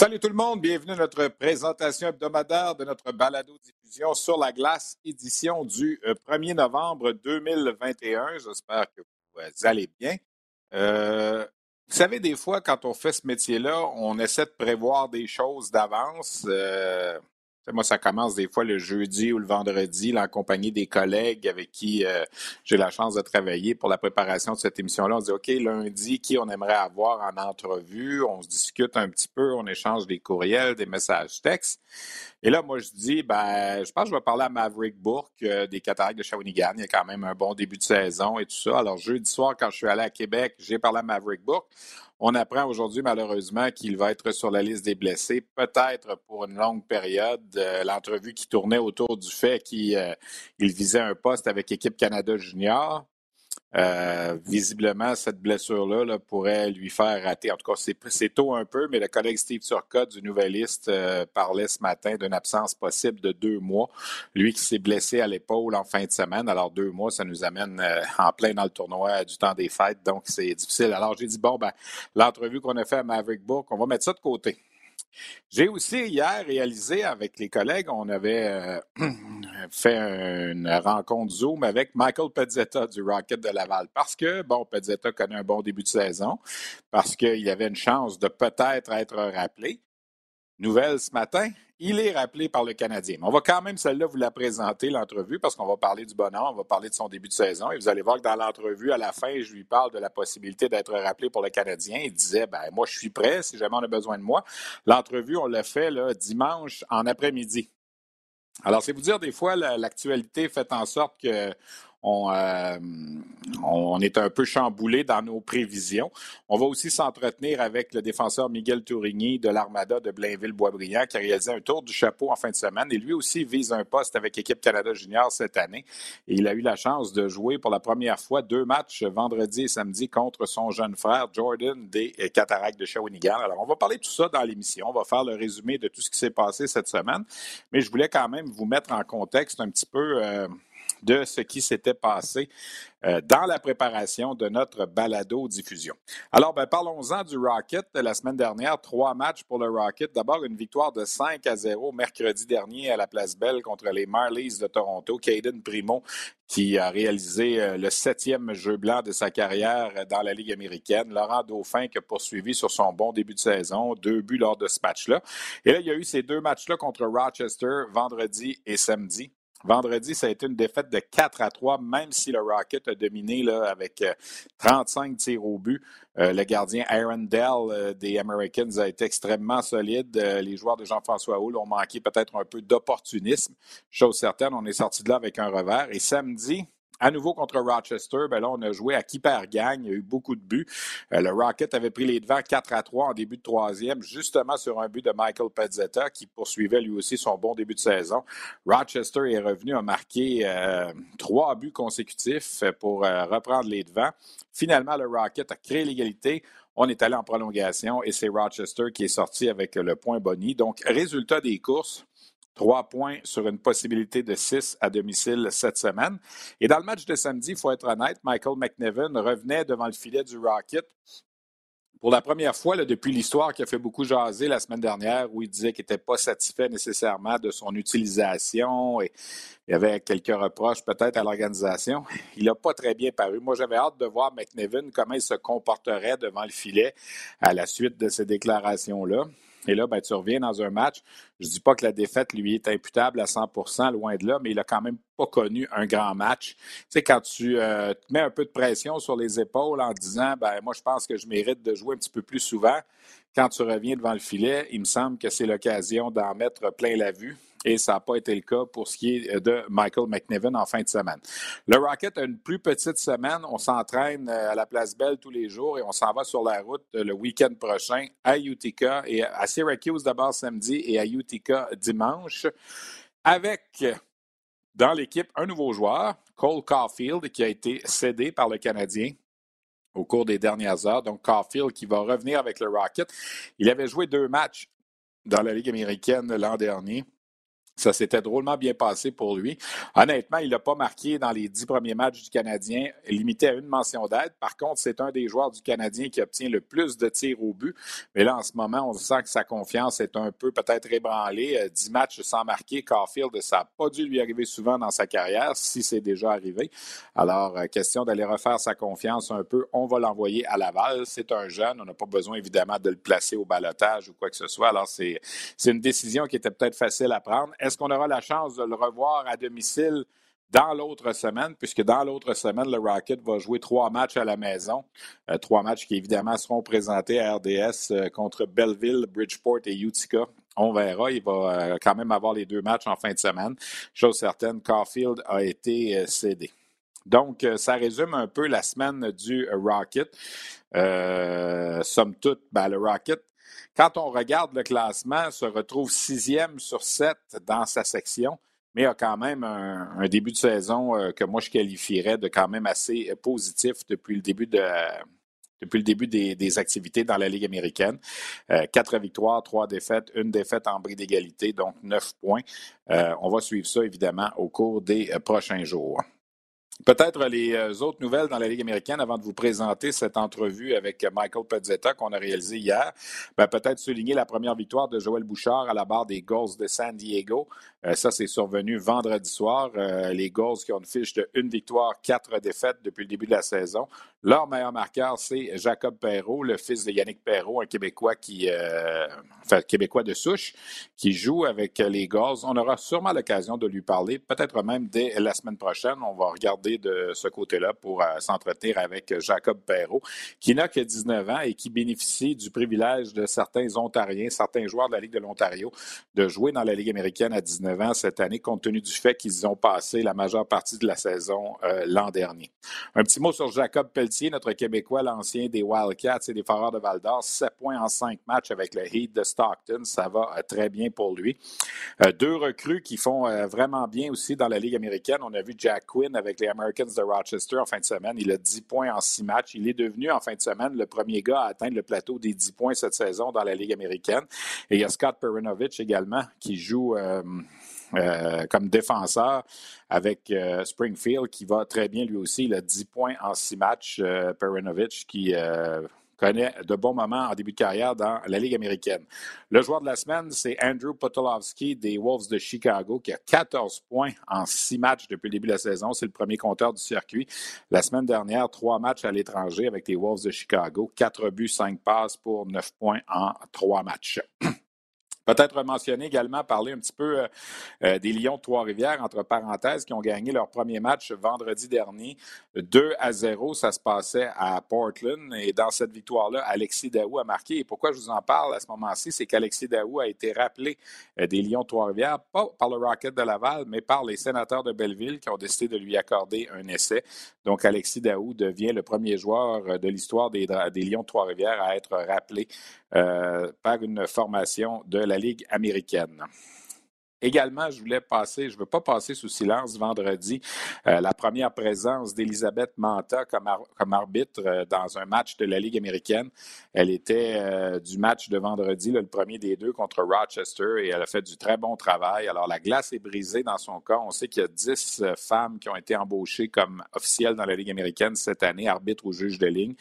Salut tout le monde, bienvenue à notre présentation hebdomadaire de notre balado-diffusion sur la glace, édition du 1er euh, novembre 2021. J'espère que vous allez bien. Euh, vous savez, des fois, quand on fait ce métier-là, on essaie de prévoir des choses d'avance. Euh, moi, ça commence des fois le jeudi ou le vendredi, en compagnie des collègues avec qui euh, j'ai la chance de travailler pour la préparation de cette émission-là. On dit, OK, lundi, qui on aimerait avoir en entrevue? On se discute un petit peu, on échange des courriels, des messages textes. Et là, moi, je dis, ben, je pense que je vais parler à Maverick Bourque euh, des Cataractes de Shawinigan. Il y a quand même un bon début de saison et tout ça. Alors, jeudi soir, quand je suis allé à Québec, j'ai parlé à Maverick Bourque. On apprend aujourd'hui, malheureusement, qu'il va être sur la liste des blessés, peut-être pour une longue période. Euh, l'entrevue qui tournait autour du fait qu'il euh, visait un poste avec Équipe Canada Junior. Euh, visiblement, cette blessure-là pourrait lui faire rater. En tout cas, c'est tôt un peu, mais le collègue Steve Turcotte du Nouvelliste euh, parlait ce matin d'une absence possible de deux mois. Lui qui s'est blessé à l'épaule en fin de semaine. Alors, deux mois, ça nous amène euh, en plein dans le tournoi du temps des fêtes. Donc, c'est difficile. Alors, j'ai dit, bon, ben, l'entrevue qu'on a fait à Maverick Book, on va mettre ça de côté. J'ai aussi hier réalisé avec les collègues, on avait euh, fait une rencontre Zoom avec Michael Pezzetta du Rocket de Laval parce que, bon, Pezzetta connaît un bon début de saison, parce qu'il avait une chance de peut-être être rappelé. Nouvelle ce matin, il est rappelé par le Canadien. on va quand même celle-là vous la présenter, l'entrevue, parce qu'on va parler du bonheur, on va parler de son début de saison. Et vous allez voir que dans l'entrevue, à la fin, je lui parle de la possibilité d'être rappelé pour le Canadien. Il disait, ben moi, je suis prêt si jamais on a besoin de moi. L'entrevue, on l'a fait dimanche en après-midi. Alors, c'est vous dire, des fois, l'actualité fait en sorte que euh, on, est un peu chamboulé dans nos prévisions. On va aussi s'entretenir avec le défenseur Miguel Tourigny de l'Armada de Blainville-Boisbriand qui a réalisé un tour du chapeau en fin de semaine et lui aussi vise un poste avec l'équipe Canada Junior cette année. Et il a eu la chance de jouer pour la première fois deux matchs vendredi et samedi contre son jeune frère Jordan des Cataractes de Shawinigan. Alors, on va parler de tout ça dans l'émission. On va faire le résumé de tout ce qui s'est passé cette semaine. Mais je voulais quand même vous mettre en contexte un petit peu. Euh, de ce qui s'était passé euh, dans la préparation de notre balado-diffusion. Alors, ben, parlons-en du Rocket la semaine dernière. Trois matchs pour le Rocket. D'abord, une victoire de 5 à 0 mercredi dernier à la Place Belle contre les Marlies de Toronto. Caden Primo, qui a réalisé euh, le septième jeu blanc de sa carrière dans la Ligue américaine. Laurent Dauphin qui a poursuivi sur son bon début de saison, deux buts lors de ce match-là. Et là, il y a eu ces deux matchs-là contre Rochester vendredi et samedi. Vendredi, ça a été une défaite de 4 à 3, même si le Rocket a dominé là, avec 35 euh, tirs au but. Euh, le gardien Aaron Dell euh, des Americans a été extrêmement solide. les joueurs de Jean-François Houle ont manqué peut-être un peu d'opportunisme. Chose certaine, on est sorti de là avec un revers. Et samedi, à nouveau contre Rochester, ben là, on a joué à qui perd gagne. Il y a eu beaucoup de buts. Euh, le Rocket avait pris les devants 4 à 3 en début de troisième, justement sur un but de Michael Pezzetta, qui poursuivait lui aussi son bon début de saison. Rochester est revenu à marquer euh, trois buts consécutifs pour euh, reprendre les devants. Finalement, le Rocket a créé l'égalité. On est allé en prolongation et c'est Rochester qui est sorti avec le point boni. Donc, résultat des courses, Trois points sur une possibilité de six à domicile cette semaine. Et dans le match de samedi, il faut être honnête, Michael McNevin revenait devant le filet du Rocket pour la première fois depuis l'histoire qui a fait beaucoup jaser la semaine dernière, où il disait qu'il n'était pas satisfait nécessairement de son utilisation et il y avait quelques reproches peut-être à l'organisation. Il n'a pas très bien paru. Moi, j'avais hâte de voir McNevin comment il se comporterait devant le filet à la suite de ces déclarations-là. Et là, ben, tu reviens dans un match. Je ne dis pas que la défaite lui est imputable à 100% loin de là, mais il a quand même pas connu un grand match. Tu sais, quand tu euh, te mets un peu de pression sur les épaules en disant, ben, moi, je pense que je mérite de jouer un petit peu plus souvent, quand tu reviens devant le filet, il me semble que c'est l'occasion d'en mettre plein la vue et ça n'a pas été le cas pour ce qui est de Michael McNiven en fin de semaine. Le Rocket a une plus petite semaine. On s'entraîne euh, à la Place Belle tous les jours et on s'en va sur la route euh, le week-end prochain à Utica et à Syracuse d'abord samedi et à Utica dimanche avec dans l'équipe un nouveau joueur, Cole Caulfield, qui a été cédé par le Canadien au cours des dernières heures. Donc, Caulfield qui va revenir avec le Rocket. Il avait joué deux matchs dans la Ligue américaine l'an dernier. Ça s'était drôlement bien passé pour lui. Honnêtement, il n'a pas marqué dans les dix premiers matchs du Canadien, limité à une mention d'aide. Par contre, c'est un des joueurs du Canadien qui obtient le plus de tirs au but. Mais là, en ce moment, on sent que sa confiance est un peu peut-être ébranlée. Euh, dix matchs sans marquer, Caulfield, ça n'a pas dû lui arriver souvent dans sa carrière, si c'est déjà arrivé. Alors, euh, question d'aller refaire sa confiance un peu. On va l'envoyer à Laval. C'est un jeune. On n'a pas besoin, évidemment, de le placer au balotage ou quoi que ce soit. Alors, c'est une décision qui était peut-être facile à prendre. Est-ce qu'on aura la chance de le revoir à domicile dans l'autre semaine, puisque dans l'autre semaine, le Rocket va jouer trois matchs à la maison? Euh, trois matchs qui, évidemment, seront présentés à RDS euh, contre Belleville, Bridgeport et Utica. On verra. Il va euh, quand même avoir les deux matchs en fin de semaine. Chose certaine, Caulfield a été cédé. Donc, ça résume un peu la semaine du Rocket. somme toute, ben, le Rocket quand on regarde le classement, se retrouve sixième sur sept dans sa section, mais a quand même un, début de saison euh, que moi je qualifierais de quand même assez positif depuis le début de depuis le début des, activités dans la Ligue américaine. Euh, quatre victoires, trois défaites, une défaite en bris d'égalité, donc neuf points. Euh, on va suivre ça évidemment au cours des prochains jours. Peut-être les euh, autres nouvelles dans la Ligue américaine avant de vous présenter cette entrevue avec Michael Pezzetta qu'on a réalisée hier. Ben, peut-être souligner la première victoire de Joël Bouchard à la barre des Gulls de San Diego. Euh, ça, c'est survenu vendredi soir. Euh, les Gulls qui ont une fiche de une victoire, quatre défaites depuis le début de la saison. Leur meilleur marqueur, c'est Jacob Perrault, le fils de Yannick Perrault, un Québécois qui, enfin, Québécois de souche, qui joue avec les Gulls. On aura sûrement l'occasion de lui parler, peut-être même dès la semaine prochaine. On va regarder de ce côté-là pour euh, s'entretenir avec Jacob Perrault, qui n'a que 19 ans et qui bénéficie du privilège de certains Ontariens, certains joueurs de la Ligue de l'Ontario, de jouer dans la Ligue américaine à 19 ans cette année, compte tenu du fait qu'ils ont passé la majeure partie de la saison euh, l'an dernier. Un petit mot sur Jacob Notre Québécois, l'ancien des Wildcats et des Foreurs de Val-d'Or, 7 points en 5 matchs avec le Heat de Stockton. Ça va euh, très bien pour lui. deux recrues qui font vraiment bien aussi dans la Ligue américaine. On a vu Jack Quinn avec les Americans de Rochester en fin de semaine. Il a 10 points en 6 matchs. Il est devenu en fin de semaine le premier gars à atteindre le plateau des 10 points cette saison dans la Ligue américaine. Et il y a Scott Perinovich également qui joue. Euh, euh, comme défenseur avec euh, Springfield qui va très bien lui aussi. Il a 10 points en 6 matchs. Perinovich qui connaît de bons moments en début de carrière dans la Ligue américaine. Le joueur de la semaine, c'est Andrew Potolowski des Wolves de Chicago, qui a 14 points en six matchs depuis le début de la saison. C'est le premier compteur du circuit. La semaine dernière, trois matchs à l'étranger avec les Wolves de Chicago. Quatre buts, cinq passes pour neuf points en trois matchs. Peut-être mentionner également, parler un petit peu euh, euh, des Lions de Trois-Rivières, entre parenthèses, qui ont gagné leur premier match vendredi dernier, 2 à 0. Ça se passait à Portland. Et dans cette victoire-là, Alexis Daou a marqué. Et pourquoi je vous en parle à ce moment-ci, c'est qu'Alexis Daou a été rappelé euh, des Lions de Trois-Rivières, pas par le Rocket de Laval, mais par les sénateurs de Belleville qui ont décidé de lui accorder un essai. Donc, Alexis Daou devient le premier joueur de l'histoire des, Lions de Trois-Rivières à être rappelé par une formation de la Ligue américaine. Également, je voulais passer, je ne veux pas passer sous silence vendredi, euh, la première présence d'Elisabeth Manta comme, arbitre euh, dans un match de la Ligue américaine. Elle était euh, du match de vendredi, le premier des deux contre Rochester, et elle a fait du très bon travail. Alors, la glace est brisée dans son cas. On sait qu'il y a dix femmes qui ont été embauchées comme officielles dans la Ligue américaine cette année, arbitre ou juge de ligne.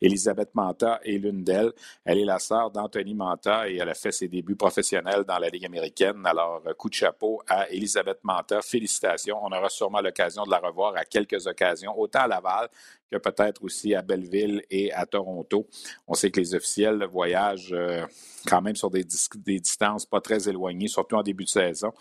Elisabeth Manta est l'une d'elles. Elle est la sœur d'Anthony Manta et elle a fait ses débuts professionnels dans la Ligue américaine. Alors, de chapeau à Elisabeth Manta. Félicitations. On aura sûrement l'occasion de la revoir à quelques occasions, autant à Laval que peut-être aussi à Belleville et à Toronto. On sait que les officiels voyagent euh, quand même sur des, distances pas très éloignées, surtout en début de saison.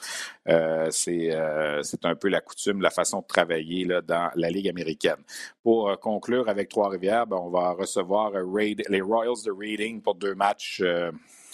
Euh, euh, c'est un peu la coutume, la façon de travailler dans la Ligue américaine. Pour conclure avec Trois-Rivières, ben, on va recevoir les Royals de Reading pour deux matchs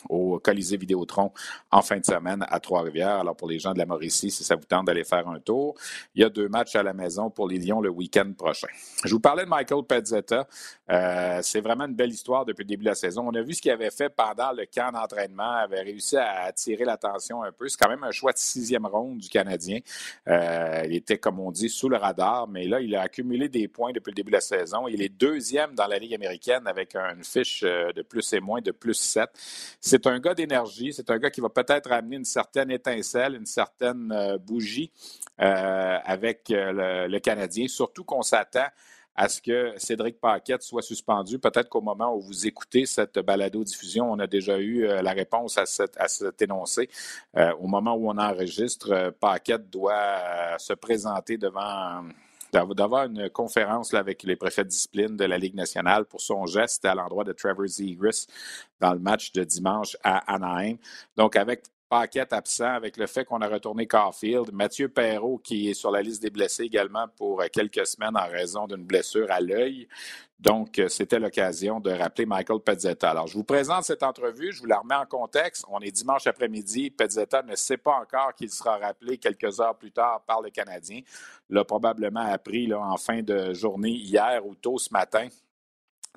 au Colisée Vidéotron en fin de semaine à Trois-Rivières. Alors, pour les gens de la Mauricie, si ça vous tente d'aller faire un tour, il y a deux matchs à la maison pour les Lions le week-end prochain. Je vous parlais de Michael Pezzetta. Euh, c'est vraiment une belle histoire depuis le début de la saison. On a vu ce qu'il avait fait pendant le camp d'entraînement, avait réussi à attirer l'attention un peu. C'est quand même un choix de sixième ronde du Canadien. Euh, il était, comme on dit, sous le radar, mais là, il a accumulé des points depuis le début de la saison. Il est deuxième dans la Ligue américaine avec une fiche euh, de plus et moins de plus 7 c'est un gars d'énergie, c'est un gars qui va peut-être amener une certaine étincelle, une certaine euh, bougie euh, avec euh, le, Canadien, surtout qu'on s'attend à ce que Cédric Paquette soit suspendu. Peut-être qu'au moment où vous écoutez cette balado-diffusion, on a déjà eu la réponse à, à cet énoncé. au moment où on enregistre, Paquette doit se présenter devant d'avoir une conférence avec les préfets de discipline de la Ligue nationale pour son geste à l'endroit de Trevor Zegras dans le match de dimanche à Anaheim. Donc, avec Paquette absent, avec le fait qu'on a retourné Caulfield, Mathieu Perrault qui est sur la liste des blessés également pour quelques semaines en raison d'une blessure à l'œil. Donc, euh, c'était l'occasion de rappeler Michael Pezzetta. Alors, je vous présente cette entrevue, je vous la remets en contexte. On est dimanche après-midi. Pezzetta ne sait pas encore qu'il sera rappelé quelques heures plus tard par le Canadien. L'a probablement appris en fin de journée hier ou tôt ce matin.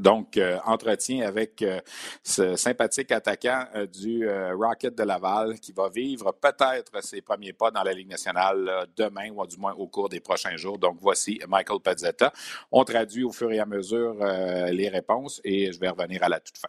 Donc, euh, entretien avec euh, ce sympathique attaquant euh, du Rocket de Laval qui va vivre peut-être ses premiers pas dans la Ligue nationale demain ou du moins au cours des prochains jours. Donc, voici Michael Pezzetta. On traduit au fur et à mesure les réponses et je vais revenir à la toute fin.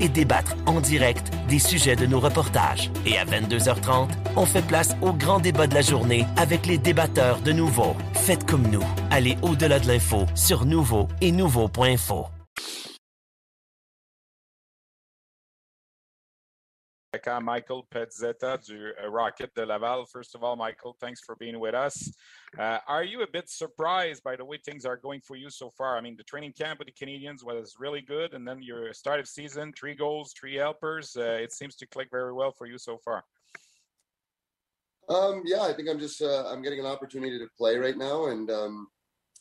et débattre en direct des sujets de nos reportages. Et à 22h30, on fait place au grand débat de la journée avec les débatteurs de Nouveau. Faites comme nous. Allez au-delà de l'info sur Nouveau et Nouveau.info. Michael Pezzetta du uh, Rocket de Laval. First of all, Michael, thanks for being with us. Uh, are you a bit surprised by the way things are going for you so far? I mean, the training camp with the Canadians was really good, and then your start of season, three goals, three helpers. Uh, it seems to click very well for you so far. Um, yeah, I think I'm just uh, I'm getting an opportunity to play right now, and um,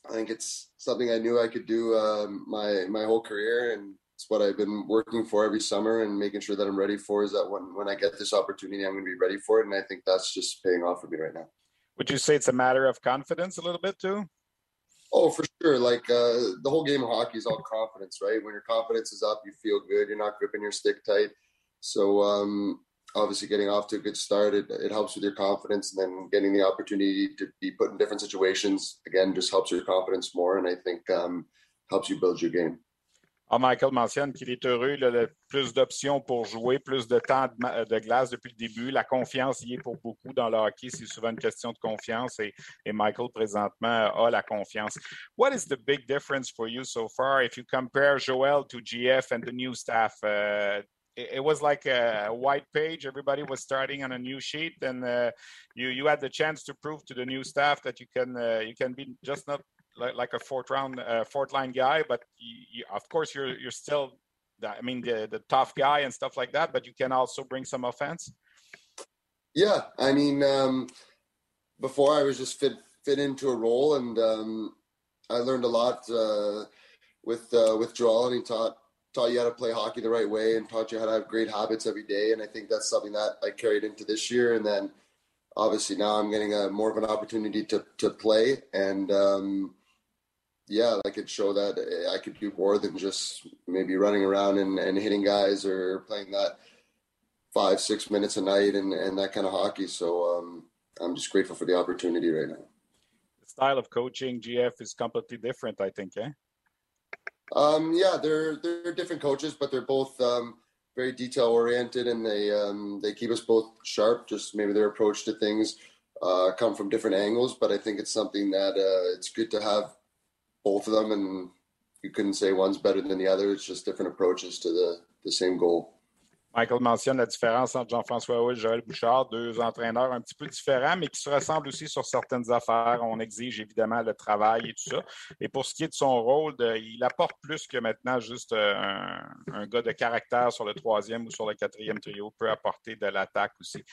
I think it's something I knew I could do um, my my whole career, and it's what I've been working for every summer and making sure that I'm ready for is that when, when I get this opportunity, I'm going to be ready for it. And I think that's just paying off for me right now. Would you say it's a matter of confidence a little bit too? Oh, for sure. Like uh, the whole game of hockey is all confidence, right? When your confidence is up, you feel good. You're not gripping your stick tight. So um, obviously, getting off to a good start, it, it helps with your confidence, and then getting the opportunity to be put in different situations again just helps your confidence more, and I think um, helps you build your game. Ah, Michael mentionne qu'il est heureux, il a plus d'options pour jouer, plus de temps de, glace depuis le début. La confiance y est pour beaucoup dans le hockey. C'est souvent une question de confiance et, Michael, présentement, a la confiance. What is the big difference for you so far? If you compare Joel to GF and the new staff? Uh, it, was like a white page. Everybody was starting on a new sheet, and uh, you you had the chance to prove to the new staff that you can uh, you can be just not like, like a fourth round, uh, fourth line guy, but you, you, of course you're you're still, I mean, the the tough guy and stuff like that. But you can also bring some offense. Yeah, I mean, um, before I was just fit fit into a role, and um, I learned a lot uh, with uh, with Joel, and he taught taught you how to play hockey the right way, and taught you how to have great habits every day. And I think that's something that I carried into this year, and then obviously now I'm getting a more of an opportunity to to play and um, yeah, I could show that I could do more than just maybe running around and, and hitting guys or playing that five, six minutes a night and, and that kind of hockey. So um, I'm just grateful for the opportunity right now. The style of coaching GF is completely different, I think, eh? Um, yeah, they're they're different coaches, but they're both um, very detail oriented, and they um, they keep us both sharp. Just maybe their approach to things uh, come from different angles, but I think it's something that uh, it's good to have both of them, and you couldn't say one's better than the other. It's just different approaches to the the same goal. Michael mentionne la différence entre Jean-François Hull et Joël Bouchard, deux entraîneurs un petit peu différents, mais qui se ressemblent aussi sur certaines affaires. On exige évidemment le travail et tout ça. Et pour ce qui est de son rôle, il apporte plus que maintenant juste euh, un, un, gars de caractère sur le troisième ou sur le quatrième trio, peut apporter de l'attaque aussi.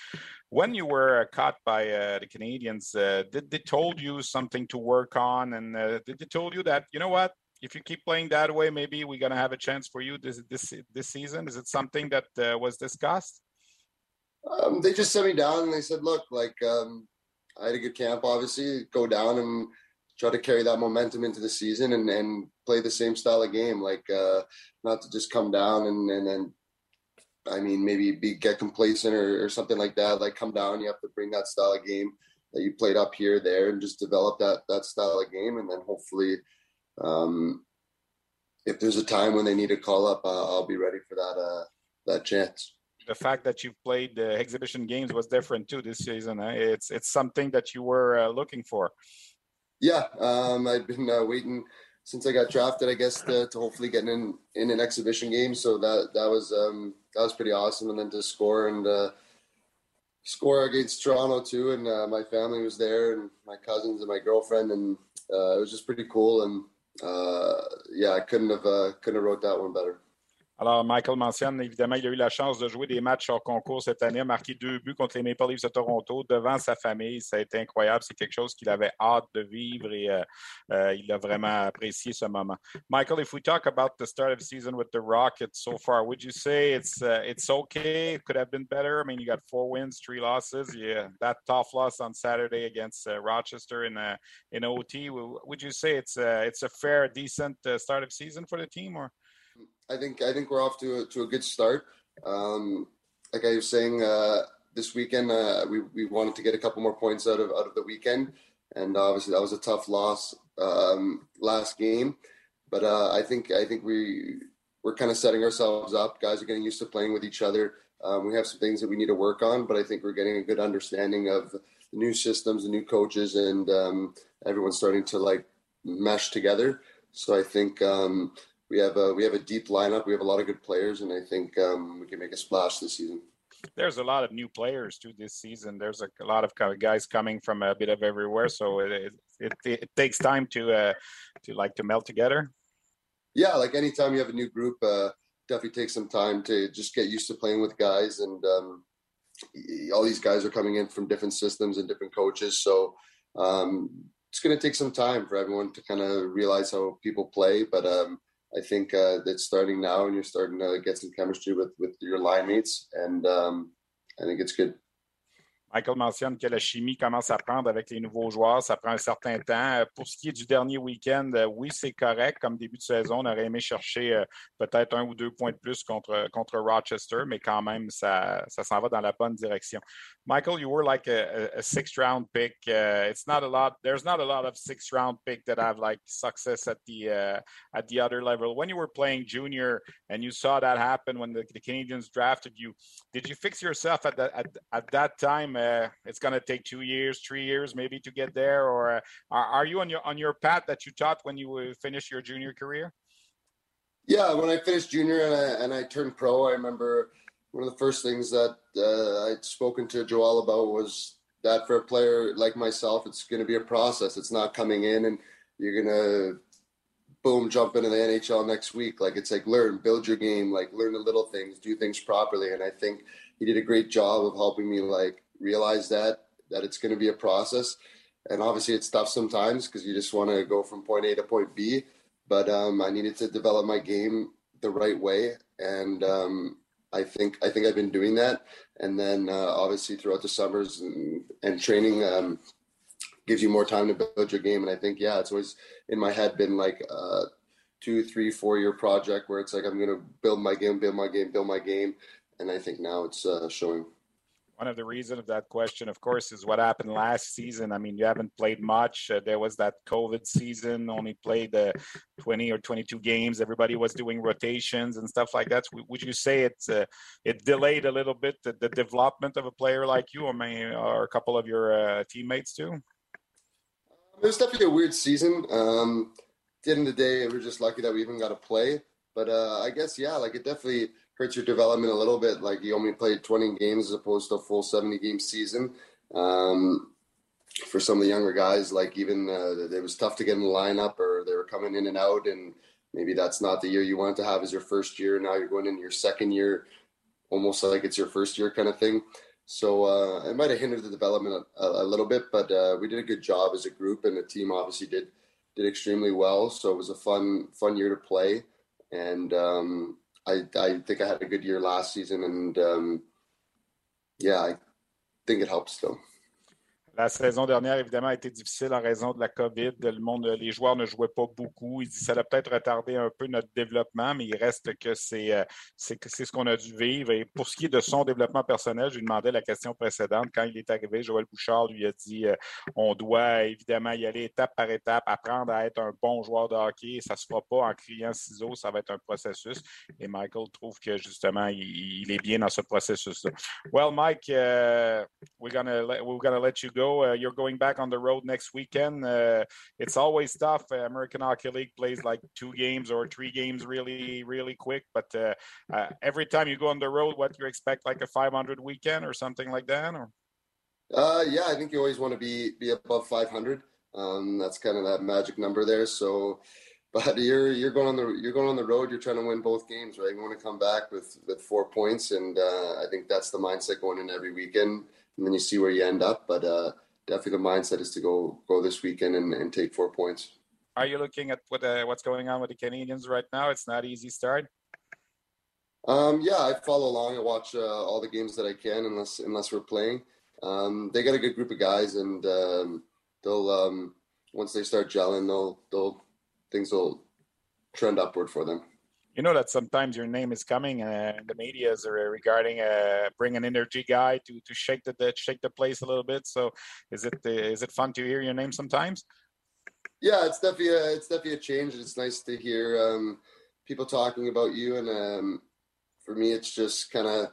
When you were uh, caught by uh, the Canadians, uh, did they told you something to work on? And uh, did they told you that, you know what, if you keep playing that way, maybe we're to have a chance for you this this this season. Is it something that uh, was discussed? Um, they just set me down and they said, "Look, like um, I had a good camp. Obviously, go down and try to carry that momentum into the season and, and play the same style of game. Like uh, not to just come down and and then." I mean, maybe be get complacent or, or something like that. Like come down, you have to bring that style of game that you played up here, there, and just develop that that style of game, and then hopefully um, if there's a time when they need to call up, uh, I'll be ready for that uh, that chance. The fact that you've played the exhibition games was different too this season. Eh? It's it's something that you were uh, looking for. Yeah, um, I've been uh, waiting since I got drafted. I guess to, to, hopefully get in in an exhibition game. So that that was um, that was pretty awesome. And then to score and uh, score against Toronto too, and uh, my family was there, and my cousins and my girlfriend, and it was just pretty cool. And uh, yeah, I couldn't have uh, couldn't have wrote that one better. Alors, Michael mentionne, évidemment, il a eu la chance de jouer des matchs hors concours cette année, a marqué deux buts contre les Maple Leafs de Toronto devant sa famille. Ça incroyable. C'est quelque chose qu'il avait hâte de vivre et euh, euh, il a vraiment apprécié ce moment. Michael, if we talk about the start of the season with the Rockets so far, would you say it's uh, it's okay? It could have been better. I mean, you got four wins, three losses. Yeah, that tough loss on Saturday against uh, Rochester in uh, in OT. Would you say it's uh, it's a fair, decent uh, start of season for the team, or? I think I think we're off to a, to a good start. Um, like I was saying uh, this weekend, uh, we we wanted to get a couple more points out of out of the weekend, and obviously that was a tough loss um, last game. But uh, I think I think we we're kind of setting ourselves up. Guys are getting used to playing with each other. Um, we have some things that we need to work on, but I think we're getting a good understanding of the new systems, the new coaches, and um, everyone's starting to like mesh together. So I think um, we have a we have a deep lineup. We have a lot of good players, and I think um, we can make a splash this season. There's a lot of new players too this season. There's a, a lot of guys coming from a bit of everywhere, so it it, it takes time to uh, to like to melt together. Yeah, like anytime you have a new group, uh, definitely takes some time to just get used to playing with guys, and um, all these guys are coming in from different systems and different coaches, so. Um, it's going to take some time for everyone to kind of realize how people play, but um, I think uh, it's starting now, and you're starting to get some chemistry with with your line mates, and um, I think it's good. Michael mentionne que la chimie commence à prendre avec les nouveaux joueurs. Ça prend un certain temps. Pour ce qui est du dernier week-end, euh, oui, c'est correct. Comme début de saison, on aurait aimé chercher euh, peut-être un ou deux points de plus contre, contre Rochester, mais quand même, ça, ça s'en va dans la bonne direction. Michael, you were like a, a sixth round pick. Uh, it's not a lot. There's not a lot of sixth round pick that have like success at the uh, at the other level. When you were playing junior and you saw that happen when the, the Canadians drafted you, did you fix yourself at that at, at that time? Uh, it's going to take two years, three years, maybe to get there, or uh, are, you on your on your path that you taught when you finished your junior career? Yeah, when I finished junior and I and I turned pro, I remember one of the first things that uh, I'd spoken to Joel about was that for a player like myself, it's going to be a process. It's not coming in and you're going to boom jump into the NHL next week. Like it's like learn, build your game, like learn the little things, do things properly. And I think he did a great job of helping me like realize that that it's going to be a process. And obviously, it's tough sometimes because you just want to go from point A to point B. But um, I needed to develop my game the right way, and um, I think I think I've been doing that, and then uh, obviously throughout the summers and, and training um, gives you more time to build your game. And I think yeah, it's always in my head been like a two, three, four year project where it's like I'm going to build my game, build my game, build my game, and I think now it's uh, showing. One of the reasons of that question, of course, is what happened last season. I mean, you haven't played much. Uh, there was that COVID season, only played uh, 20 or 22 games. Everybody was doing rotations and stuff like that. Would you say it's uh, it delayed a little bit the, the, development of a player like you, or, may, or a couple of your uh, teammates too? It was definitely a weird season. Um, at the end of the day, we're just lucky that we even got to play. But uh, I guess yeah, like it definitely hurts your development a little bit. Like you only played 20 games as opposed to a full 70 game season. Um, for some of the younger guys, like even uh, it was tough to get in the lineup, or they were coming in and out, and maybe that's not the year you want to have as your first year. Now you're going into your second year, almost like it's your first year kind of thing. So uh, it might have hindered the development a, a little bit, but uh, we did a good job as a group, and the team obviously did did extremely well. So it was a fun fun year to play, and um, I, I think I had a good year last season, and um, yeah, I think it helps still. La saison dernière, évidemment, a été difficile en raison de la COVID. Le monde, les joueurs ne jouaient pas beaucoup. Il dit que ça a peut-être retardé un peu notre développement, mais il reste que c'est, euh, c'est, c'est ce qu'on a dû vivre. Et pour ce qui est de son développement personnel, je lui demandais la question précédente. Quand il est arrivé, Joël Bouchard lui a dit euh, on doit évidemment y aller étape par étape, apprendre à être un bon joueur de hockey. Ça ne se fera pas en criant ciseaux, ça va être un processus. Et Michael trouve que justement, il, est bien dans ce processus-là. Well, Mike, uh, we're gonna we're gonna let you go. Uh, you're going back on the road next weekend. Uh, it's always tough. Uh, American Hockey League plays like two games or three games really, really quick. But every time you go on the road, what you expect like a 500 weekend or something like that, or? Uh, yeah, I think you always want to be be above 500. Um, that's kind of that magic number there. So, but you're you're going on the you're going on the road. You're trying to win both games, right? You want to come back with with four points, and uh, I think that's the mindset going in every weekend and then you see where you end up. But uh, definitely the mindset is to go go this weekend and, and take four points. Are you looking at what uh, what's going on with the Canadians right now? It's not easy start. Um, yeah, I follow along. I watch uh, all the games that I can, unless unless we're playing. Um, they got a good group of guys, and um, they'll um, once they start gelling, they'll they'll things will trend upward for them you know that sometimes your name is coming and the media is regarding uh, bring an energy guy to to shake the, the shake the place a little bit. So is it uh, is it fun to hear your name sometimes? Yeah, it's definitely a, it's definitely a change. It's nice to hear um, people talking about you, and um, for me, it's just kind of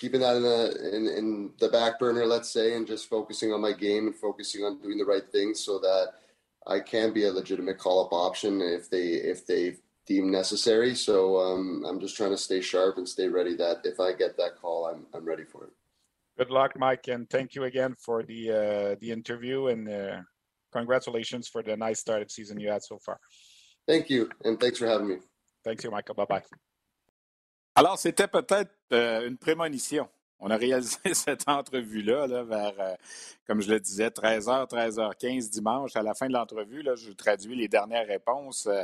keeping that in the in, in the back burner, let's say, and just focusing on my game and focusing on doing the right things so that I can be a legitimate call up option if they if they deemed necessary. So um, I'm just trying to stay sharp and stay ready. That if I get that call, I'm I'm ready for it. Good luck, Mike, and thank you again for the uh, the interview and uh, congratulations for the nice start of season you had so far. Thank you, and thanks for having me. Thanks you, Michael. Bye bye. Alors, c'était peut-être euh, une prémonition. On a réalisé cette entrevue-là là, vers, euh, comme je le disais, 13h, 13h15 dimanche. À la fin de l'entrevue, je traduis les dernières réponses. Euh,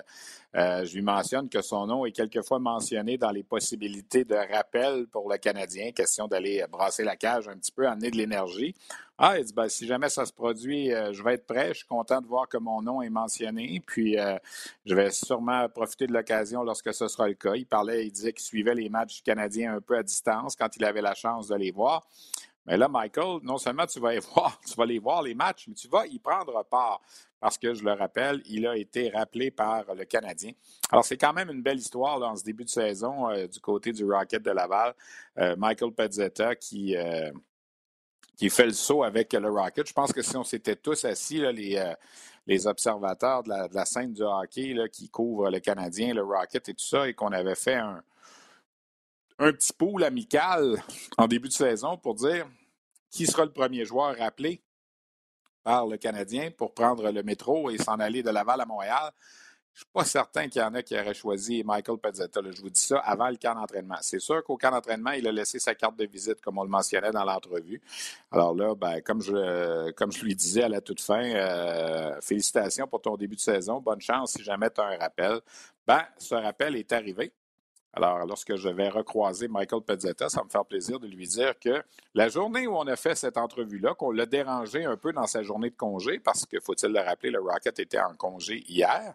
euh, je lui mentionne que son nom est quelquefois mentionné dans les possibilités de rappel pour le Canadien. Question d'aller brasser la cage un petit peu, amener de l'énergie. Ah, il dit, ben, si jamais ça se produit, euh, je vais être prêt. Je suis content de voir que mon nom est mentionné. Puis, euh, je vais sûrement profiter de l'occasion lorsque ce sera le cas. Il parlait, il disait qu'il suivait les matchs canadiens un peu à distance quand il avait la chance de les voir. Mais là, Michael, non seulement tu vas les voir, tu vas les voir les matchs, mais tu vas y prendre part. Parce que, je le rappelle, il a été rappelé par le Canadien. Alors, c'est quand même une belle histoire là, en ce début de saison euh, du côté du Rocket de Laval. Michael Pezzetta qui qui fait le saut avec le Rocket. Je pense que si on s'était tous assis, les, euh, les observateurs de la, scène du hockey qui couvre le Canadien, le Rocket et tout ça, et qu'on avait fait un, un petit pool amical en début de saison pour dire qui sera le premier joueur rappelé par le Canadien pour prendre le métro et s'en aller de Laval à Montréal? Je ne suis pas certain qu'il y en a qui auraient choisi Michael Pezzetta. Je vous dis ça avant le camp d'entraînement. C'est sûr qu'au camp d'entraînement, il a laissé sa carte de visite, comme on le mentionnait dans l'entrevue. Alors là, ben, comme, je, comme je lui disais à la toute fin, euh, félicitations pour ton début de saison. Bonne chance si jamais tu as un rappel. Ben, ce rappel est arrivé. Alors, lorsque je vais recroiser Michael Pezzetta, ça me fait plaisir de lui dire que la journée où on a fait cette entrevue-là, qu'on l'a dérangé un peu dans sa journée de congé, parce que, faut-il le rappeler, le Rocket était en congé hier,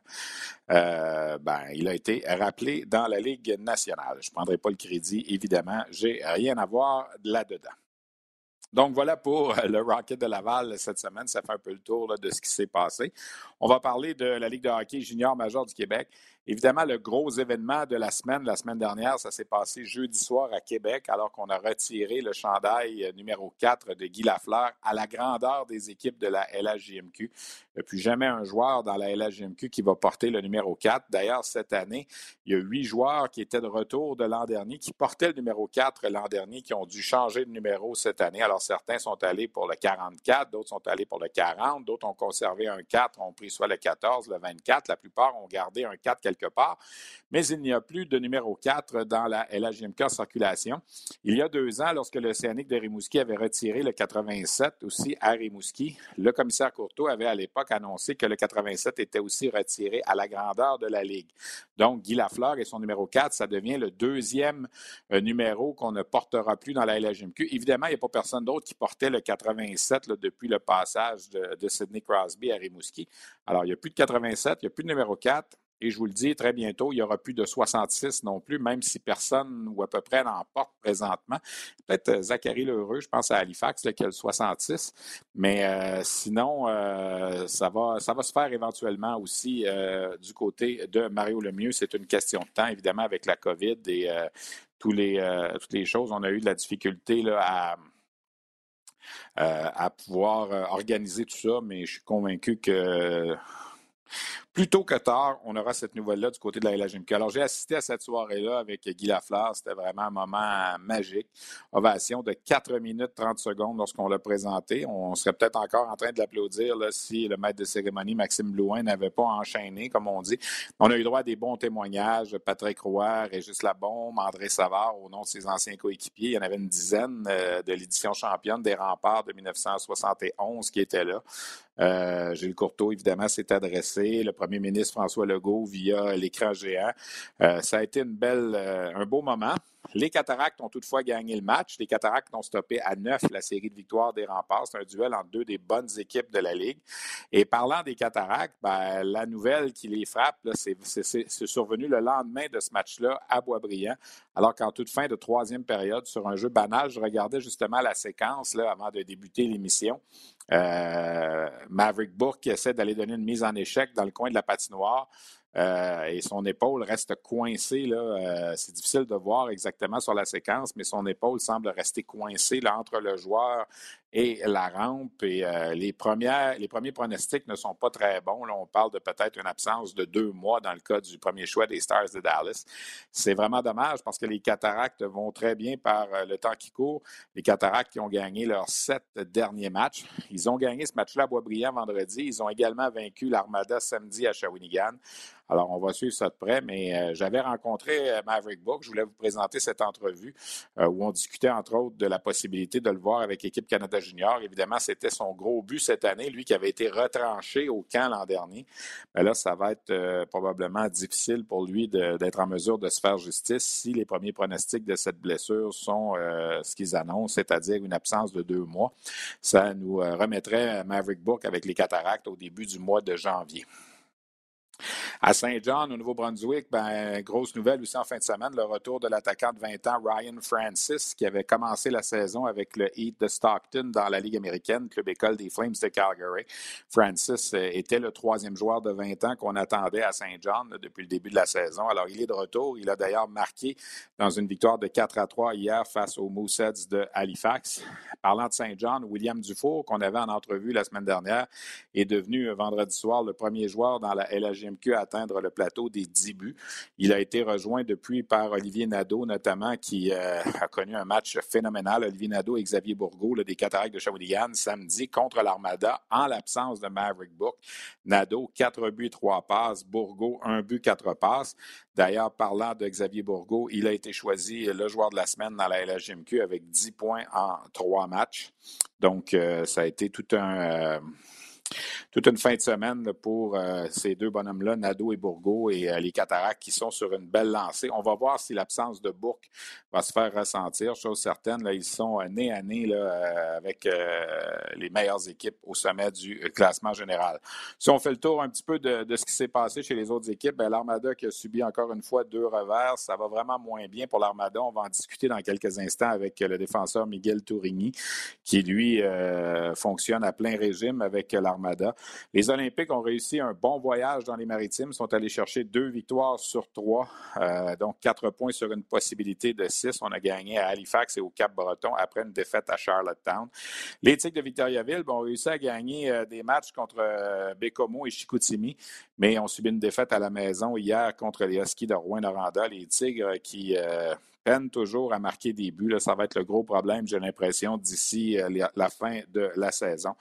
euh, ben, il a été rappelé dans la Ligue nationale. Je ne prendrai pas le crédit, évidemment. J'ai rien à voir là-dedans. Donc voilà pour le Rocket de Laval cette semaine. Ça fait un peu le tour de ce qui s'est passé. On va parler de la Ligue de hockey junior major du Québec. Évidemment, le gros événement de la semaine, la semaine dernière, ça s'est passé jeudi soir à Québec, alors qu'on a retiré le chandail numéro 4 de Guy Lafleur à la grandeur des équipes de la LHJMQ. Il n'y a plus jamais un joueur dans la LHJMQ qui va porter le numéro 4. D'ailleurs, cette année, il y a huit joueurs qui étaient de retour de l'an dernier, qui portaient le numéro 4 l'an dernier, qui ont dû changer de numéro cette année. Alors, certains sont allés pour le 44, d'autres sont allés pour le 40, d'autres ont conservé un 4, ont pris soit le 14, le 24. La plupart ont gardé un 4 quelque part. Mais il n'y a plus de numéro 4 dans la LHJMQ en circulation. Il y a deux ans, lorsque le Océanique de Rimouski avait retiré le 87 aussi à Rimouski, le commissaire Courteau avait à l'époque annoncé que le 87 était aussi retiré à la grandeur de la Ligue. Donc, Guy Lafleur et son numéro 4, ça devient le deuxième euh, numéro qu'on ne portera plus dans la LHMQ. Évidemment, il n'y a pas personne d'autre qui portait le 87 depuis le passage de Sidney Crosby à Rimouski. Alors, il n'y a plus de 87, il n'y a plus de numéro 4. Et je vous le dis, très bientôt, il n'y aura plus de 66 non plus, même si personne ou à peu près n'en porte présentement. Peut-être euh, Zachary Lheureux, je pense à Halifax, qui a le 66. Mais euh, sinon, euh, ça, va, ça va se faire éventuellement aussi du côté de Mario Lemieux. C'est une question de temps, évidemment, avec la COVID et toutes les choses. On a eu de la difficulté là, à pouvoir organiser tout ça, mais je suis convaincu que plus tôt que tard, on aura cette nouvelle-là du côté de la LHMQ. Alors, j'ai assisté à cette soirée-là avec Guy Lafleur. C'était vraiment un moment magique. Ovation de 4 minutes 30 secondes lorsqu'on l'a présenté. On serait peut-être encore en train de l'applaudir si le maître de cérémonie, Maxime Blouin, n'avait pas enchaîné, comme on dit. On a eu droit à des bons témoignages. Patrick Roy, Régis Labombe, André Savard, au nom de ses anciens coéquipiers. Il y en avait une dizaine euh, de l'édition championne des remparts de 1971 qui étaient là. Euh, Gilles Courteau, évidemment, s'est adressé. Premier ministre François Legault via l'écran géant. Euh, ça a été une belle, euh, un beau moment. Les Cataractes ont toutefois gagné le match. Les Cataractes ont stoppé à neuf la série de victoires des remparts. C'est un duel entre deux des bonnes équipes de la Ligue. Et parlant des Cataractes, ben, la nouvelle qui les frappe, c'est survenu le lendemain de ce match-là à Boisbriand. Alors qu'en toute fin de troisième période, sur un jeu banal, je regardais justement la séquence avant de débuter l'émission. Euh, Maverick Bourque essaie d'aller donner une mise en échec dans le coin de la patinoire. Euh, et son épaule reste coincée. Là, euh, c'est difficile de voir exactement sur la séquence, mais son épaule semble rester coincée là, entre le joueur et la rampe. Et euh, les, premières, les premiers pronostics ne sont pas très bons. On parle de peut-être une absence de deux mois dans le cas du premier choix des Stars de Dallas. C'est vraiment dommage parce que les Cataractes vont très bien par le temps qui court. Les Cataractes qui ont gagné leurs sept derniers matchs. Ils ont gagné ce match-là à Boisbriand vendredi. Ils ont également vaincu l'Armada samedi à Shawinigan. Alors, on va suivre ça de près, mais euh, j'avais rencontré euh, Maverick Book. Je voulais vous présenter cette entrevue euh, où on discutait, entre autres, de la possibilité de le voir avec l'équipe Canada Évidemment, c'était son gros but cette année, lui qui avait été retranché au camp l'an dernier. Mais là, ça va être probablement difficile pour lui d'être en mesure de se faire justice si les premiers pronostics de cette blessure sont ce qu'ils annoncent, c'est-à-dire une absence de deux mois. Ça nous remettrait Maverick Book avec les cataractes au début du mois de janvier. À Saint-John, au Nouveau-Brunswick, ben, grosse nouvelle aussi en fin de semaine, le retour de l'attaquant de 20 ans Ryan Francis, qui avait commencé la saison avec le Heat de Stockton dans la Ligue américaine, club école des Flames de Calgary. Francis euh, était le troisième joueur de 20 ans qu'on attendait à Saint-John depuis le début de la saison. Alors, il est de retour. Il a d'ailleurs marqué dans une victoire de 4 à 3 hier face aux Mooseheads de Halifax. Parlant de Saint-John, William Dufour, qu'on avait en entrevue la semaine dernière, est devenu euh, vendredi soir le premier joueur dans la LHG à atteindre le plateau des 10 buts. Il a été rejoint depuis par Olivier Nadeau, notamment, qui euh, a connu un match phénoménal. Olivier Nadeau et Xavier Bourgault, des Cataractes de Shawinigan, samedi contre l'Armada, en l'absence de Maverick Book. Nadeau, 4 buts, 3 passes. Bourgault, 1 but, 4 passes. D'ailleurs, parlant de Xavier Bourgault, il a été choisi le joueur de la semaine dans la LHMQ avec 10 points en 3 matchs. Donc, euh, ça a été tout un... Euh, toute une fin de semaine pour euh, ces deux bonhommes-là, Nadeau et Bourgo, et euh, les Cataractes qui sont sur une belle lancée. On va voir si l'absence de Bourque va se faire ressentir. Chose certaine, là, ils sont euh, nez à nez là, avec les meilleures équipes au sommet du classement général. Si on fait le tour un petit peu de, de ce qui s'est passé chez les autres équipes, ben, l'Armada qui a subi encore une fois deux revers, ça va vraiment moins bien pour l'Armada. On va en discuter dans quelques instants avec le défenseur Miguel Tourigny, qui lui fonctionne à plein régime avec l'Armada. Les Olympiques ont réussi un bon voyage dans les maritimes, sont allés chercher deux victoires sur trois, euh, donc quatre points sur une possibilité de six. On a gagné à Halifax et au Cap-Breton après une défaite à Charlottetown. Les Tigres de Victoriaville ont réussi à gagner euh, des matchs contre euh, Bécomo et Chicoutimi, mais ont subi une défaite à la maison hier contre les Huskies de Rouen-Noranda. Les Tigres qui peine toujours à marquer des buts. ça va être le gros problème, j'ai l'impression, d'ici euh, la fin de la saison.